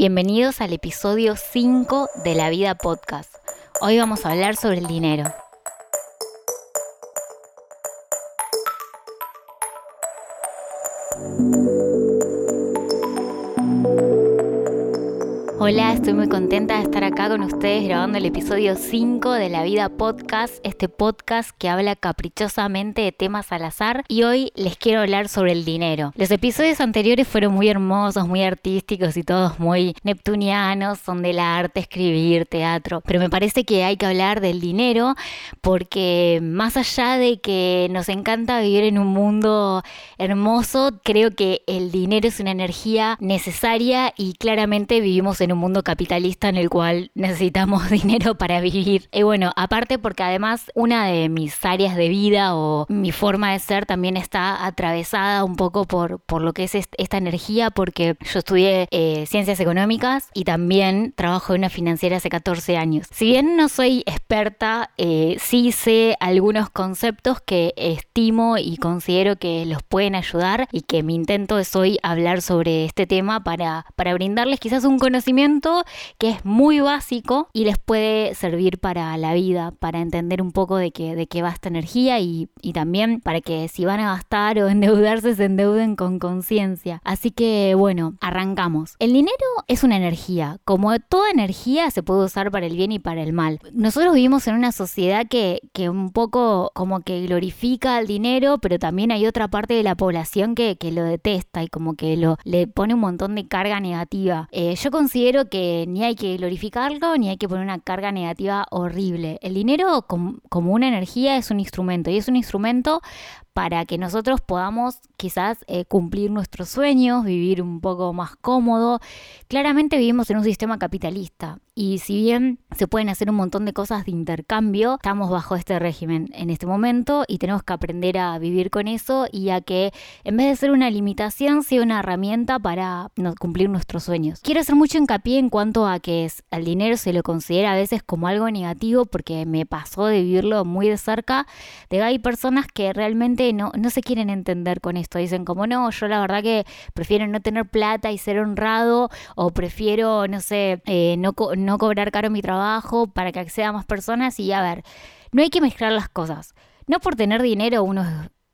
Bienvenidos al episodio 5 de La Vida Podcast. Hoy vamos a hablar sobre el dinero. Hola, estoy muy contenta de estar acá con ustedes grabando el episodio 5 de La Vida Podcast, este podcast que habla caprichosamente de temas al azar y hoy les quiero hablar sobre el dinero. Los episodios anteriores fueron muy hermosos, muy artísticos y todos muy neptunianos, son del arte, escribir, teatro, pero me parece que hay que hablar del dinero porque más allá de que nos encanta vivir en un mundo hermoso, creo que el dinero es una energía necesaria y claramente vivimos en un mundo capitalista en el cual necesitamos dinero para vivir. Y bueno, aparte porque además una de mis áreas de vida o mi forma de ser también está atravesada un poco por, por lo que es esta energía porque yo estudié eh, ciencias económicas y también trabajo en una financiera hace 14 años. Si bien no soy experta, eh, sí sé algunos conceptos que estimo y considero que los pueden ayudar y que mi intento es hoy hablar sobre este tema para, para brindarles quizás un conocimiento que es muy básico y les puede servir para la vida, para entender un poco de qué, de qué va esta energía y, y también para que si van a gastar o endeudarse se endeuden con conciencia. Así que bueno, arrancamos. El dinero es una energía, como toda energía se puede usar para el bien y para el mal. Nosotros vivimos en una sociedad que, que un poco como que glorifica el dinero, pero también hay otra parte de la población que, que lo detesta y como que lo, le pone un montón de carga negativa. Eh, yo considero que ni hay que glorificarlo ni hay que poner una carga negativa horrible. El dinero como una energía es un instrumento y es un instrumento para que nosotros podamos quizás eh, cumplir nuestros sueños, vivir un poco más cómodo. Claramente vivimos en un sistema capitalista y si bien se pueden hacer un montón de cosas de intercambio, estamos bajo este régimen en este momento y tenemos que aprender a vivir con eso y a que en vez de ser una limitación sea una herramienta para cumplir nuestros sueños. Quiero hacer mucho hincapié en cuanto a que es, al dinero se lo considera a veces como algo negativo porque me pasó de vivirlo muy de cerca, de hay personas que realmente no, no se quieren entender con esto, dicen como no, yo la verdad que prefiero no tener plata y ser honrado o prefiero, no sé, eh, no, no no cobrar caro mi trabajo para que acceda a más personas y a ver, no hay que mezclar las cosas. No por tener dinero uno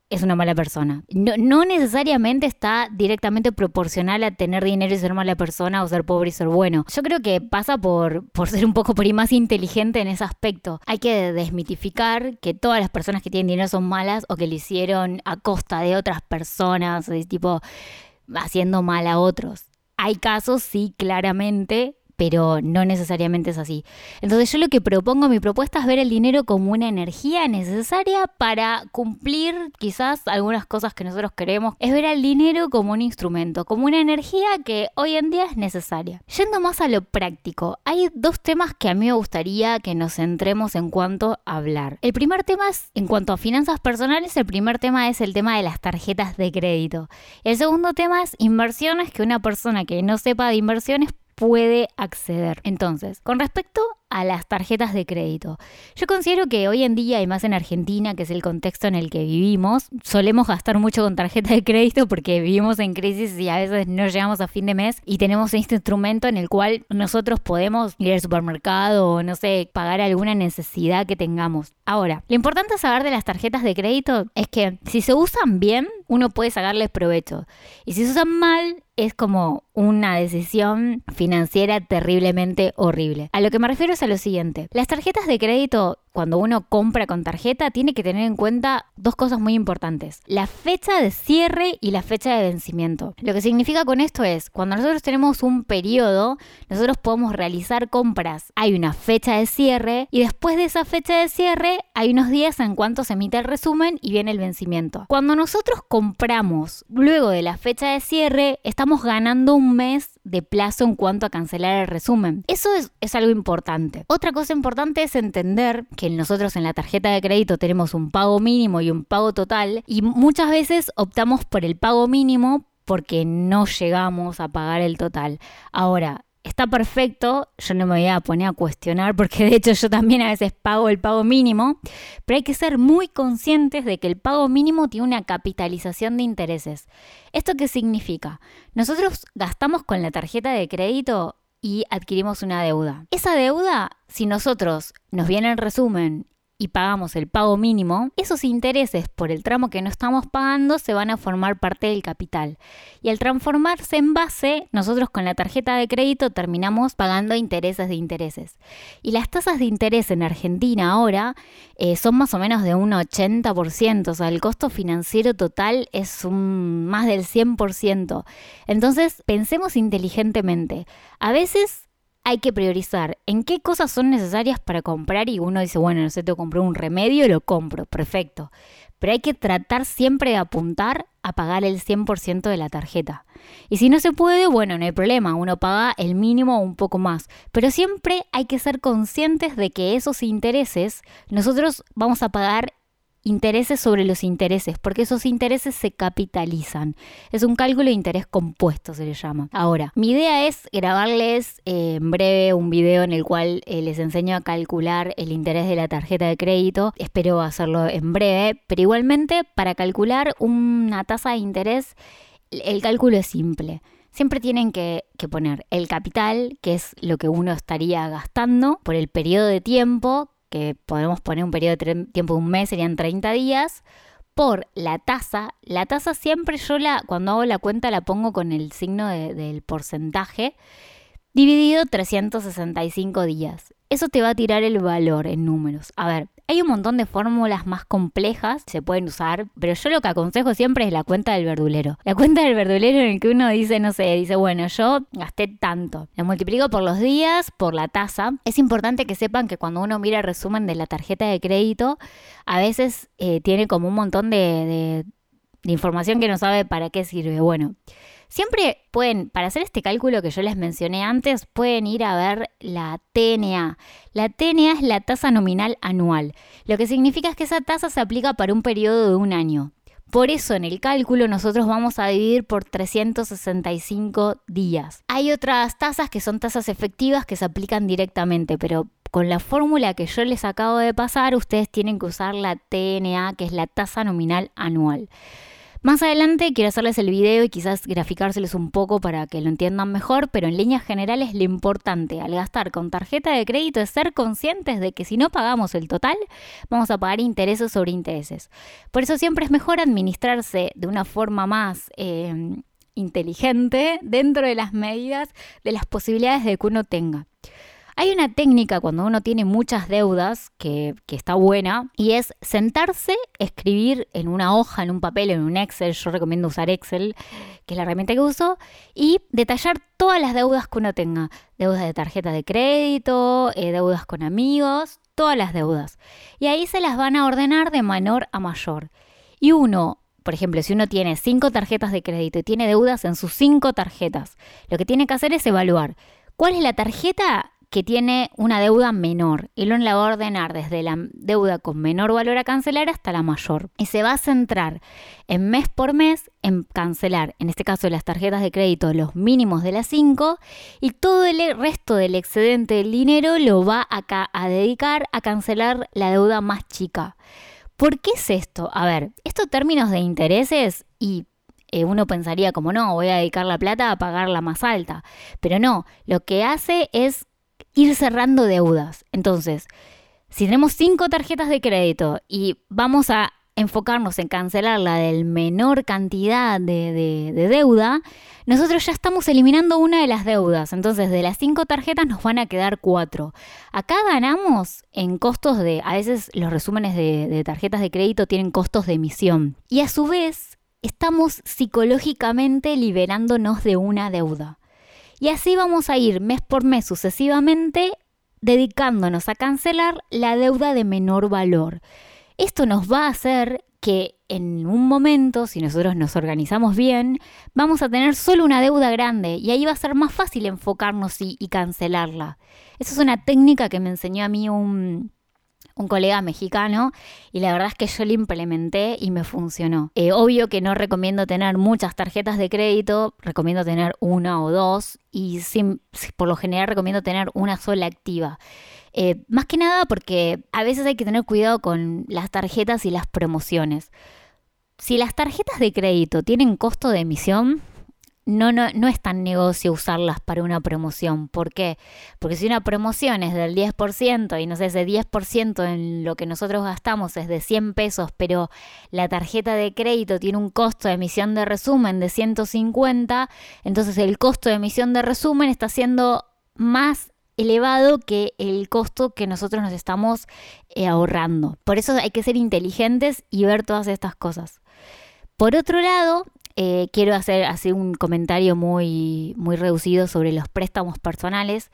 es una mala persona. No, necesariamente está directamente proporcional a tener dinero y ser mala persona o ser pobre y ser bueno. Yo creo que pasa por, por ser un poco por más inteligente en ese aspecto. Hay que desmitificar que todas las personas que tienen dinero son malas o que lo hicieron a costa de otras personas, tipo haciendo mal a otros. Hay casos, sí, claramente, pero no necesariamente es así. Entonces yo lo que propongo, mi propuesta es ver el dinero como una energía necesaria para cumplir quizás algunas cosas que nosotros queremos. Es ver al dinero como un instrumento, como una energía que hoy en día es necesaria. Yendo más a lo práctico, hay dos temas que a mí me gustaría que nos centremos en cuanto a hablar. El primer tema es, en cuanto a finanzas personales, el primer tema es el tema de las tarjetas de crédito. El segundo tema es inversiones, que una persona que no sepa de inversiones puede acceder. Entonces, con respecto a las tarjetas de crédito. Yo considero que hoy en día, y más en Argentina, que es el contexto en el que vivimos, solemos gastar mucho con tarjeta de crédito porque vivimos en crisis y a veces no llegamos a fin de mes y tenemos este instrumento en el cual nosotros podemos ir al supermercado o, no sé, pagar alguna necesidad que tengamos. Ahora, lo importante saber de las tarjetas de crédito es que si se usan bien, uno puede sacarles provecho. Y si se usan mal, es como una decisión financiera terriblemente horrible. A lo que me refiero es a lo siguiente. Las tarjetas de crédito cuando uno compra con tarjeta, tiene que tener en cuenta dos cosas muy importantes. La fecha de cierre y la fecha de vencimiento. Lo que significa con esto es, cuando nosotros tenemos un periodo, nosotros podemos realizar compras. Hay una fecha de cierre y después de esa fecha de cierre hay unos días en cuanto se emite el resumen y viene el vencimiento. Cuando nosotros compramos luego de la fecha de cierre, estamos ganando un mes de plazo en cuanto a cancelar el resumen. Eso es, es algo importante. Otra cosa importante es entender que nosotros en la tarjeta de crédito tenemos un pago mínimo y un pago total y muchas veces optamos por el pago mínimo porque no llegamos a pagar el total. Ahora, está perfecto, yo no me voy a poner a cuestionar porque de hecho yo también a veces pago el pago mínimo, pero hay que ser muy conscientes de que el pago mínimo tiene una capitalización de intereses. ¿Esto qué significa? Nosotros gastamos con la tarjeta de crédito y adquirimos una deuda. Esa deuda, si nosotros nos viene en resumen y pagamos el pago mínimo, esos intereses por el tramo que no estamos pagando se van a formar parte del capital. Y al transformarse en base, nosotros con la tarjeta de crédito terminamos pagando intereses de intereses. Y las tasas de interés en Argentina ahora eh, son más o menos de un 80%, o sea, el costo financiero total es un, más del 100%. Entonces, pensemos inteligentemente. A veces hay que priorizar en qué cosas son necesarias para comprar y uno dice, bueno, no sé, que comprar un remedio, lo compro, perfecto. Pero hay que tratar siempre de apuntar a pagar el 100% de la tarjeta. Y si no se puede, bueno, no hay problema, uno paga el mínimo o un poco más. Pero siempre hay que ser conscientes de que esos intereses nosotros vamos a pagar intereses sobre los intereses, porque esos intereses se capitalizan. Es un cálculo de interés compuesto, se le llama. Ahora, mi idea es grabarles eh, en breve un video en el cual eh, les enseño a calcular el interés de la tarjeta de crédito. Espero hacerlo en breve, pero igualmente para calcular una tasa de interés, el cálculo es simple. Siempre tienen que, que, poner el capital, que es lo que uno estaría gastando, por el periodo de tiempo que podemos poner un periodo de tiempo de un mes, serían 30 días, por la tasa. La tasa siempre yo la, cuando hago la cuenta la pongo con el signo del porcentaje, dividido 365 días. Eso te va a tirar el valor en números. A ver, hay un montón de fórmulas más complejas que se pueden usar, pero yo lo que aconsejo siempre es la cuenta del verdulero. La cuenta del verdulero en el que uno dice, no sé, dice, bueno, yo gasté tanto. Lo multiplico por los días, por la tasa. Es importante que sepan que cuando uno mira el resumen de la tarjeta de crédito, a veces eh, tiene como un montón de información que no sabe para qué sirve. Bueno. Siempre pueden, para hacer este cálculo que yo les mencioné antes, pueden ir a ver la TNA. La TNA es la tasa nominal anual, lo que significa es que esa tasa se aplica para un periodo de un año. Por eso en el cálculo nosotros vamos a dividir por 365 días. Hay otras tasas que son tasas efectivas que se aplican directamente, pero con la fórmula que yo les acabo de pasar, ustedes tienen que usar la TNA, que es la tasa nominal anual. Más adelante quiero hacerles el video y quizás graficárseles un poco para que lo entiendan mejor, pero en líneas generales lo importante al gastar con tarjeta de crédito es ser conscientes de que si no pagamos el total, vamos a pagar intereses sobre intereses. Por eso siempre es mejor administrarse de una forma más... Eh, inteligente dentro de las medidas de las posibilidades de que uno tenga. Hay una técnica cuando uno tiene muchas deudas que, está buena y es sentarse, escribir en una hoja, en un papel, en un Excel, yo recomiendo usar Excel, que es la herramienta que uso, y detallar todas las deudas que uno tenga. Deudas de tarjeta de crédito, eh, deudas con amigos, todas las deudas. Y ahí se las van a ordenar de menor a mayor. Y uno por ejemplo, si uno tiene cinco tarjetas de crédito y tiene deudas en sus cinco tarjetas, lo que tiene que hacer es evaluar cuál es la tarjeta que tiene una deuda menor y lo la va a ordenar desde la deuda con menor valor a cancelar hasta la mayor. Y se va a centrar en mes por mes en cancelar, en este caso las tarjetas de crédito, los mínimos de las 5 y todo el resto del excedente del dinero lo va acá a dedicar a cancelar la deuda más chica. ¿Por qué es esto? A ver, estos términos de intereses y eh, uno pensaría como no, voy a dedicar la plata a pagar la más alta. Pero no, lo que hace es ir cerrando deudas. Entonces, si tenemos cinco tarjetas de crédito y vamos a enfocarnos en cancelar la del menor cantidad de, deuda, nosotros ya estamos eliminando una de las deudas. Entonces, de las cinco tarjetas nos van a quedar cuatro. Acá ganamos en costos de, a veces los resúmenes de, de tarjetas de crédito tienen costos de emisión. Y a su vez, estamos psicológicamente liberándonos de una deuda. Y así vamos a ir mes por mes sucesivamente dedicándonos a cancelar la deuda de menor valor. Esto nos va a hacer que en un momento, si nosotros nos organizamos bien, vamos a tener solo una deuda grande y ahí va a ser más fácil enfocarnos y, cancelarla. Esa es una técnica que me enseñó a mí un, un colega mexicano y la verdad es que yo lo implementé y me funcionó. Eh, obvio que no recomiendo tener muchas tarjetas de crédito, recomiendo tener una o dos y sin, por lo general recomiendo tener una sola activa. Eh, más que nada porque a veces hay que tener cuidado con las tarjetas y las promociones. Si las tarjetas de crédito tienen costo de emisión, no, no, no es tan negocio usarlas para una promoción. ¿Por qué? Porque si una promoción es del 10% y no sé, ese 10% en lo que nosotros gastamos es de 100 pesos, pero la tarjeta de crédito tiene un costo de emisión de resumen de 150, entonces el costo de emisión de resumen está siendo más elevado que el costo que nosotros nos estamos eh, ahorrando. Por eso hay que ser inteligentes y ver todas estas cosas. Por otro lado, eh, quiero hacer así un comentario muy, muy reducido sobre los préstamos personales.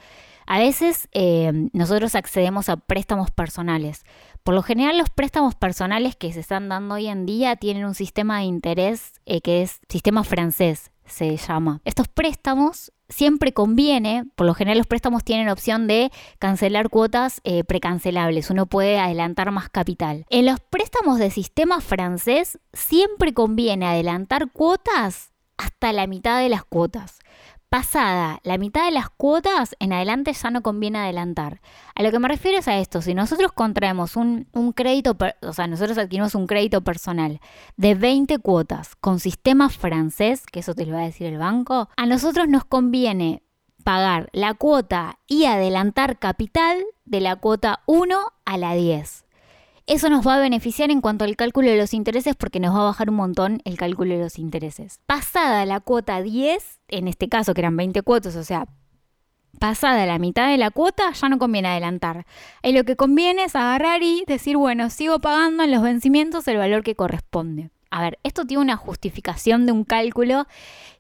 A veces eh, nosotros accedemos a préstamos personales. Por lo general los préstamos personales que se están dando hoy en día tienen un sistema de interés que es sistema francés, se llama. Estos préstamos siempre conviene, por lo general los préstamos tienen opción de cancelar cuotas eh, precancelables, uno puede adelantar más capital. En los préstamos de sistema francés siempre conviene adelantar cuotas hasta la mitad de las cuotas. Pasada la mitad de las cuotas, en adelante ya no conviene adelantar. A lo que me refiero es a esto, si nosotros contraemos un, crédito, o sea, nosotros adquirimos un crédito personal de 20 cuotas con sistema francés, que eso te lo va a decir el banco, a nosotros nos conviene pagar la cuota y adelantar capital de la cuota 1 a la 10. Eso nos va a beneficiar en cuanto al cálculo de los intereses porque nos va a bajar un montón el cálculo de los intereses. Pasada la cuota 10, en este caso que eran 20 cuotas, o sea, pasada la mitad de la cuota, ya no conviene adelantar. Y lo que conviene es agarrar y decir, bueno, sigo pagando en los vencimientos el valor que corresponde. A ver, esto tiene una justificación de un cálculo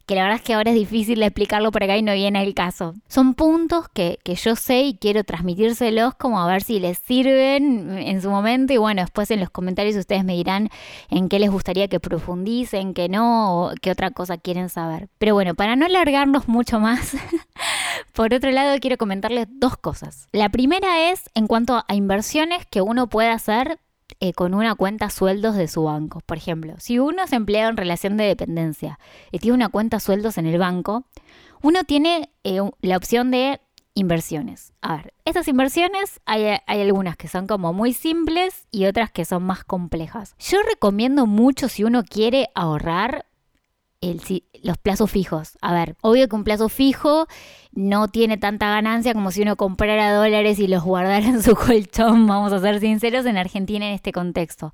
que la verdad es que ahora es difícil de explicarlo por acá y no viene el caso. Son puntos que, yo sé y quiero transmitírselos como a ver si les sirven en su momento y bueno, después en los comentarios ustedes me dirán en qué les gustaría que profundicen, qué no, o qué otra cosa quieren saber. Pero bueno, para no alargarnos mucho más, por otro lado quiero comentarles dos cosas. La primera es en cuanto a inversiones que uno puede hacer eh, con una cuenta sueldos de su banco. Por ejemplo, si uno se emplea en relación de dependencia y tiene una cuenta sueldos en el banco, uno tiene eh, la opción de inversiones. A ver, estas inversiones hay, algunas que son como muy simples y otras que son más complejas. Yo recomiendo mucho si uno quiere ahorrar los plazos fijos. A ver, obvio que un plazo fijo no tiene tanta ganancia como si uno comprara dólares y los guardara en su colchón, vamos a ser sinceros, en Argentina en este contexto.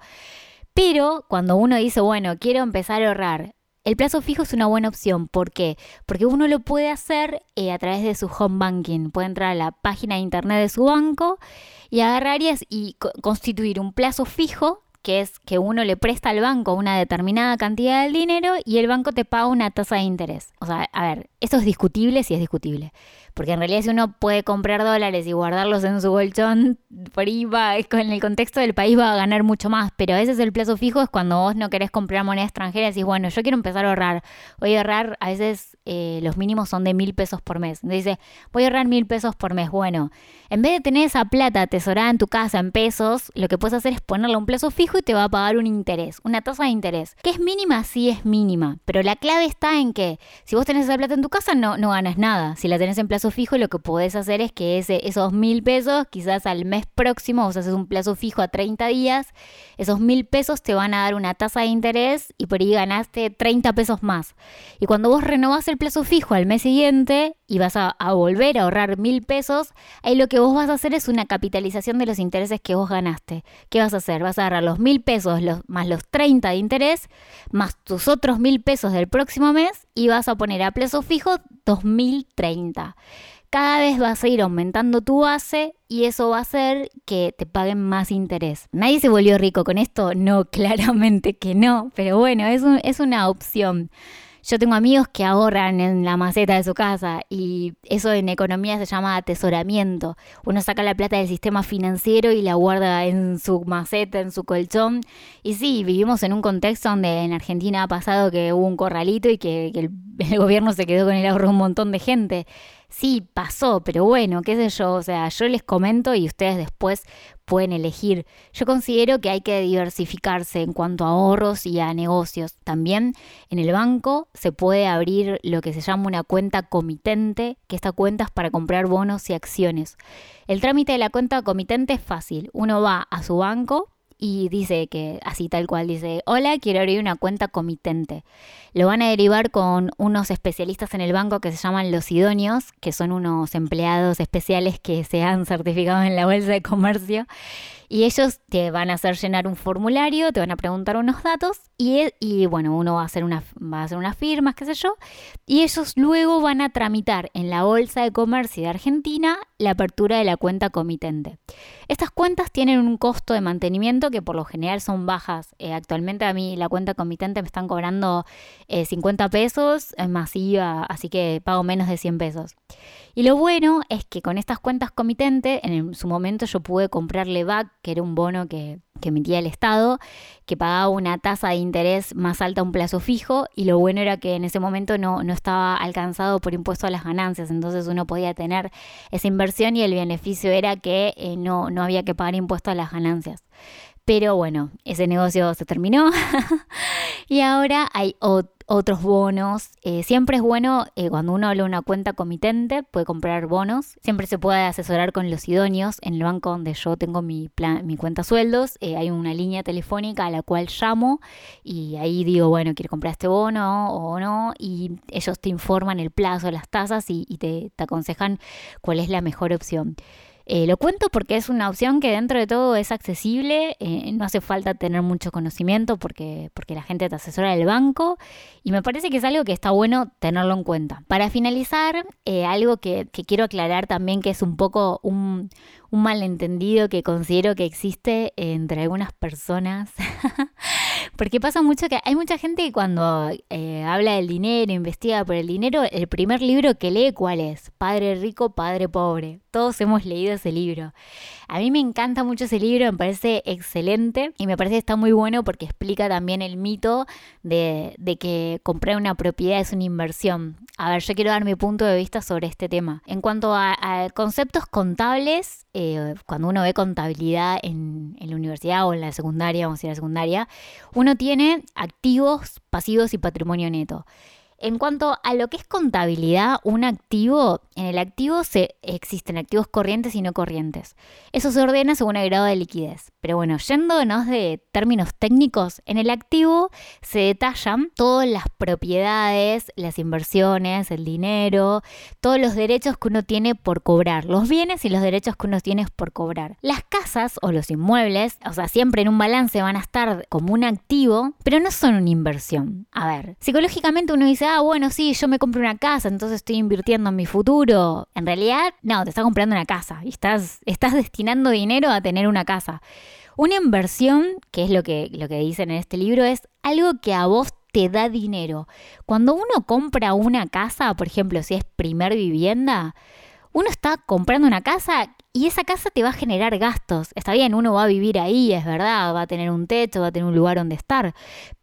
Pero cuando uno dice, bueno, quiero empezar a ahorrar, el plazo fijo es una buena opción. ¿Por qué? Porque uno lo puede hacer eh, a través de su home banking. Puede entrar a la página de internet de su banco y agarrar y constituir un plazo fijo que es que uno le presta al banco una determinada cantidad de dinero y el banco te paga una tasa de interés. O sea, a ver, esto es discutible si es discutible. Porque en realidad si uno puede comprar dólares y guardarlos en su colchón, por ahí en el contexto del país va a ganar mucho más. Pero a veces el plazo fijo es cuando vos no querés comprar moneda extranjera y decís, bueno, yo quiero empezar a ahorrar. Voy a ahorrar, a veces eh, los mínimos son de mil pesos por mes. Entonces dice, voy a ahorrar mil pesos por mes. Bueno, en vez de tener esa plata atesorada en tu casa en pesos, lo que puedes hacer es ponerle un plazo fijo y te va a pagar un interés, una tasa de interés. ¿Que es mínima? Sí es mínima. Pero la clave está en que si vos tenés esa plata en tu casa no, no ganas nada. Si la tenés en plazo fijo, lo que podés hacer es que ese, esos mil pesos, quizás al mes próximo, vos haces un plazo fijo a 30 días, esos mil pesos te van a dar una tasa de interés y por ahí ganaste 30 pesos más. Y cuando vos renovás el plazo fijo al mes siguiente y vas a, volver a ahorrar mil pesos, ahí lo que vos vas a hacer es una capitalización de los intereses que vos ganaste. ¿Qué vas a hacer? Vas a agarrar los mil pesos los, más los 30 de interés, más tus otros mil pesos del próximo mes y vas a poner a plazo fijo 2030 cada vez vas a ir aumentando tu base y eso va a hacer que te paguen más interés. ¿Nadie se volvió rico con esto? No, claramente que no, pero bueno, es, es una opción. Yo tengo amigos que ahorran en la maceta de su casa y eso en economía se llama atesoramiento. Uno saca la plata del sistema financiero y la guarda en su maceta, en su colchón. Y sí, vivimos en un contexto donde en Argentina ha pasado que hubo un corralito y que, el, gobierno se quedó con el ahorro de un montón de gente sí, pasó, pero bueno, qué sé yo, o sea, yo les comento y ustedes después pueden elegir. Yo considero que hay que diversificarse en cuanto a ahorros y a negocios. También en el banco se puede abrir lo que se llama una cuenta comitente, que esta cuenta es para comprar bonos y acciones. El trámite de la cuenta comitente es fácil. Uno va a su banco, y dice que así tal cual dice, hola, quiero abrir una cuenta comitente. Lo van a derivar con unos especialistas en el banco que se llaman los idóneos, que son unos empleados especiales que se han certificado en la bolsa de comercio y ellos te van a hacer llenar un formulario, te van a preguntar unos datos y, y bueno, uno va a, hacer una, va a hacer unas firmas, qué sé yo, y ellos luego van a tramitar en la Bolsa de Comercio de Argentina la apertura de la cuenta comitente. Estas cuentas tienen un costo de mantenimiento que por lo general son bajas. Eh, actualmente a mí la cuenta comitente me están cobrando 50 eh, pesos, es masiva, así que pago menos de 100 pesos. Y lo bueno es que con estas cuentas comitentes, en su momento yo pude comprarle BAC, que era un bono que, emitía el Estado, que pagaba una tasa de interés más alta a un plazo fijo, y lo bueno era que en ese momento no, no estaba alcanzado por impuesto a las ganancias, entonces uno podía tener esa inversión y el beneficio era que eh, no, no había que pagar impuesto a las ganancias. Pero bueno, ese negocio se terminó y ahora hay otros bonos. Eh, siempre es bueno eh, cuando uno habla una cuenta comitente, puede comprar bonos. Siempre se puede asesorar con los idóneos. En el banco donde yo tengo mi, plan, mi cuenta sueldos, eh, hay una línea telefónica a la cual llamo y ahí digo, bueno, quiero comprar este bono o no. Y ellos te informan el plazo, las tasas y, te aconsejan cuál es la mejor opción. Eh, lo cuento porque es una opción que dentro de todo es accesible, eh, no hace falta tener mucho conocimiento porque, porque la gente te asesora del banco y me parece que es algo que está bueno tenerlo en cuenta. Para finalizar, eh, algo que, quiero aclarar también que es un poco un, un malentendido que considero que existe entre algunas personas. Porque pasa mucho que hay mucha gente que cuando eh, habla del dinero, investiga por el dinero, el primer libro que lee, ¿cuál es? Padre rico, padre pobre. Todos hemos leído ese libro. A mí me encanta mucho ese libro, me parece excelente y me parece que está muy bueno porque explica también el mito de, que comprar una propiedad es una inversión. A ver, yo quiero dar mi punto de vista sobre este tema. En cuanto a, conceptos contables, eh, cuando uno ve contabilidad en, en, la universidad o en la secundaria, vamos a decir la secundaria, uno tiene activos, pasivos y patrimonio neto. En cuanto a lo que es contabilidad, un activo, en el activo se existen activos corrientes y no corrientes. Eso se ordena según el grado de liquidez. Pero bueno, yéndonos de términos técnicos, en el activo se detallan todas las propiedades, las inversiones, el dinero, todos los derechos que uno tiene por cobrar, los bienes y los derechos que uno tiene por cobrar. Las casas o los inmuebles, o sea, siempre en un balance van a estar como un activo, pero no son una inversión. A ver, psicológicamente uno dice, ah, bueno, sí, yo me compro una casa, entonces estoy invirtiendo en mi futuro. En realidad, no, te estás comprando una casa y estás, estás destinando dinero a tener una casa. Una inversión, que es lo que, lo que dicen en este libro, es algo que a vos te da dinero. Cuando uno compra una casa, por ejemplo, si es primer vivienda, uno está comprando una casa y esa casa te va a generar gastos. Está bien, uno va a vivir ahí, es verdad, va a tener un techo, va a tener un lugar donde estar,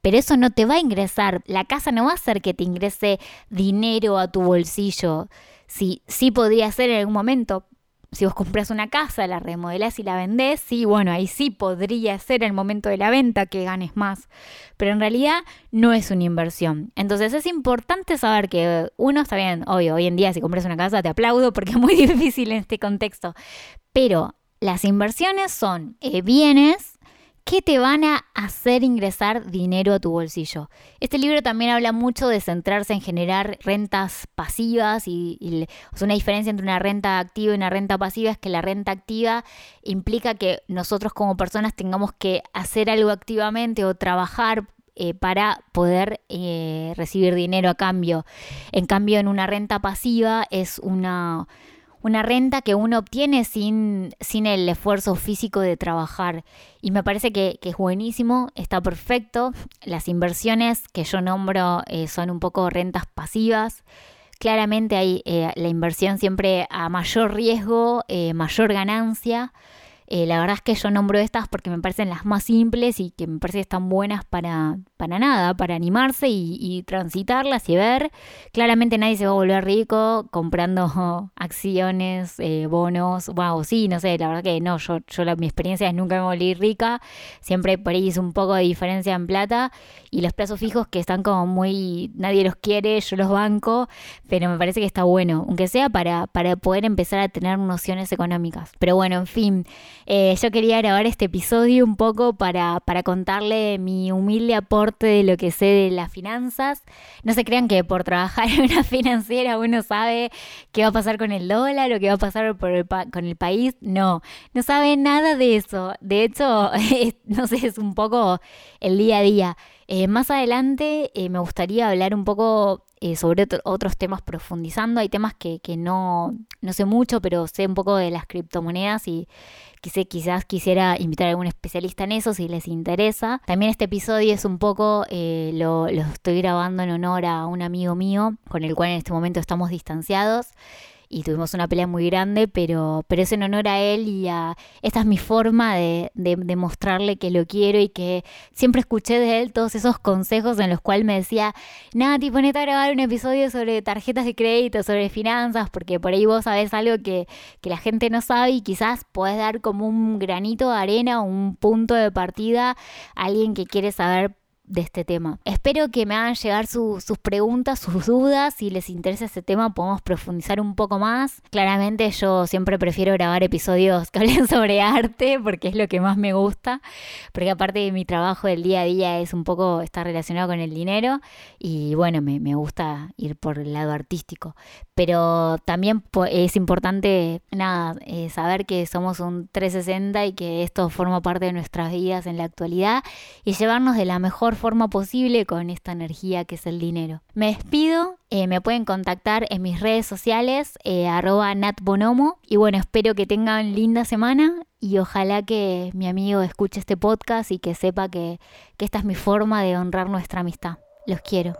pero eso no te va a ingresar. La casa no va a hacer que te ingrese dinero a tu bolsillo. Sí, sí podría ser en algún momento, si vos compras una casa, la remodelás y la vendés, sí, bueno, ahí sí podría ser el momento de la venta que ganes más, pero en realidad no es una inversión. Entonces es importante saber que uno está bien, obvio, hoy en día si compras una casa te aplaudo porque es muy difícil en este contexto, pero las inversiones son eh, bienes ¿Qué te van a hacer ingresar dinero a tu bolsillo. Este libro también habla mucho de centrarse en generar rentas pasivas y, una diferencia entre una renta activa y una renta pasiva es que la renta activa implica que nosotros como personas tengamos que hacer algo activamente o trabajar eh, para poder eh, recibir dinero a cambio. En cambio, en una renta pasiva es una una renta que uno obtiene sin, sin el esfuerzo físico de trabajar. Y me parece que, es buenísimo, está perfecto. Las inversiones que yo nombro eh, son un poco rentas pasivas. Claramente hay eh, la inversión siempre a mayor riesgo, eh, mayor ganancia. Eh, la verdad es que yo nombro estas porque me parecen las más simples y que me parecen que están buenas para, para nada, para animarse y, transitarlas y ver. Claramente nadie se va a volver rico comprando acciones, eh, bonos, wow, sí, no sé, la verdad que no, yo, yo la, mi experiencia es nunca me volví rica, siempre por ahí es un poco de diferencia en plata y los plazos fijos que están como muy, nadie los quiere, yo los banco, pero me parece que está bueno, aunque sea para, para poder empezar a tener nociones económicas. Pero bueno, en fin, eh, yo quería grabar este episodio un poco para, para contarle mi humilde aporte de lo que sé de las finanzas. No se crean que por trabajar en una financiera uno sabe qué va a pasar con el dólar o qué va a pasar con el país. No, no sabe nada de eso. De hecho, no sé, es un poco el día a día. Eh, más adelante eh, me gustaría hablar un poco eh, sobre otros temas profundizando. Hay temas que, no, no, sé mucho, pero sé un poco de las criptomonedas y quise, quizás quisiera invitar a algún especialista en eso si les interesa. También este episodio es un poco, lo, lo estoy grabando en honor a un amigo mío con el cual en este momento estamos distanciados y tuvimos una pelea muy grande, pero, pero es en honor a él y a... Esta es mi forma de, de, mostrarle que lo quiero y que siempre escuché de él todos esos consejos en los cuales me decía, Nati, ponete a grabar un episodio sobre tarjetas de crédito, sobre finanzas, porque por ahí vos sabés algo que, que la gente no sabe y quizás podés dar como un granito de arena o un punto de partida a alguien que quiere saber de este tema. Espero que me hagan llegar sus preguntas, sus dudas. Si les interesa este tema, podemos profundizar un poco más. Claramente yo siempre prefiero grabar episodios que hablen sobre arte porque es lo que más me gusta. Porque aparte de mi trabajo del día a día es un poco estar relacionado con el dinero y bueno, me, gusta ir por el lado artístico. Pero también es importante, nada, eh, saber que somos un 360 y que esto forma parte de nuestras vidas en la actualidad y llevarnos de la mejor forma posible con esta energía que es el dinero. Me despido, eh, me pueden contactar en mis redes sociales, eh, arroba natbonomo, y bueno, espero que tengan linda semana y ojalá que mi amigo escuche este podcast y que sepa que, que esta es mi forma de honrar nuestra amistad. Los quiero.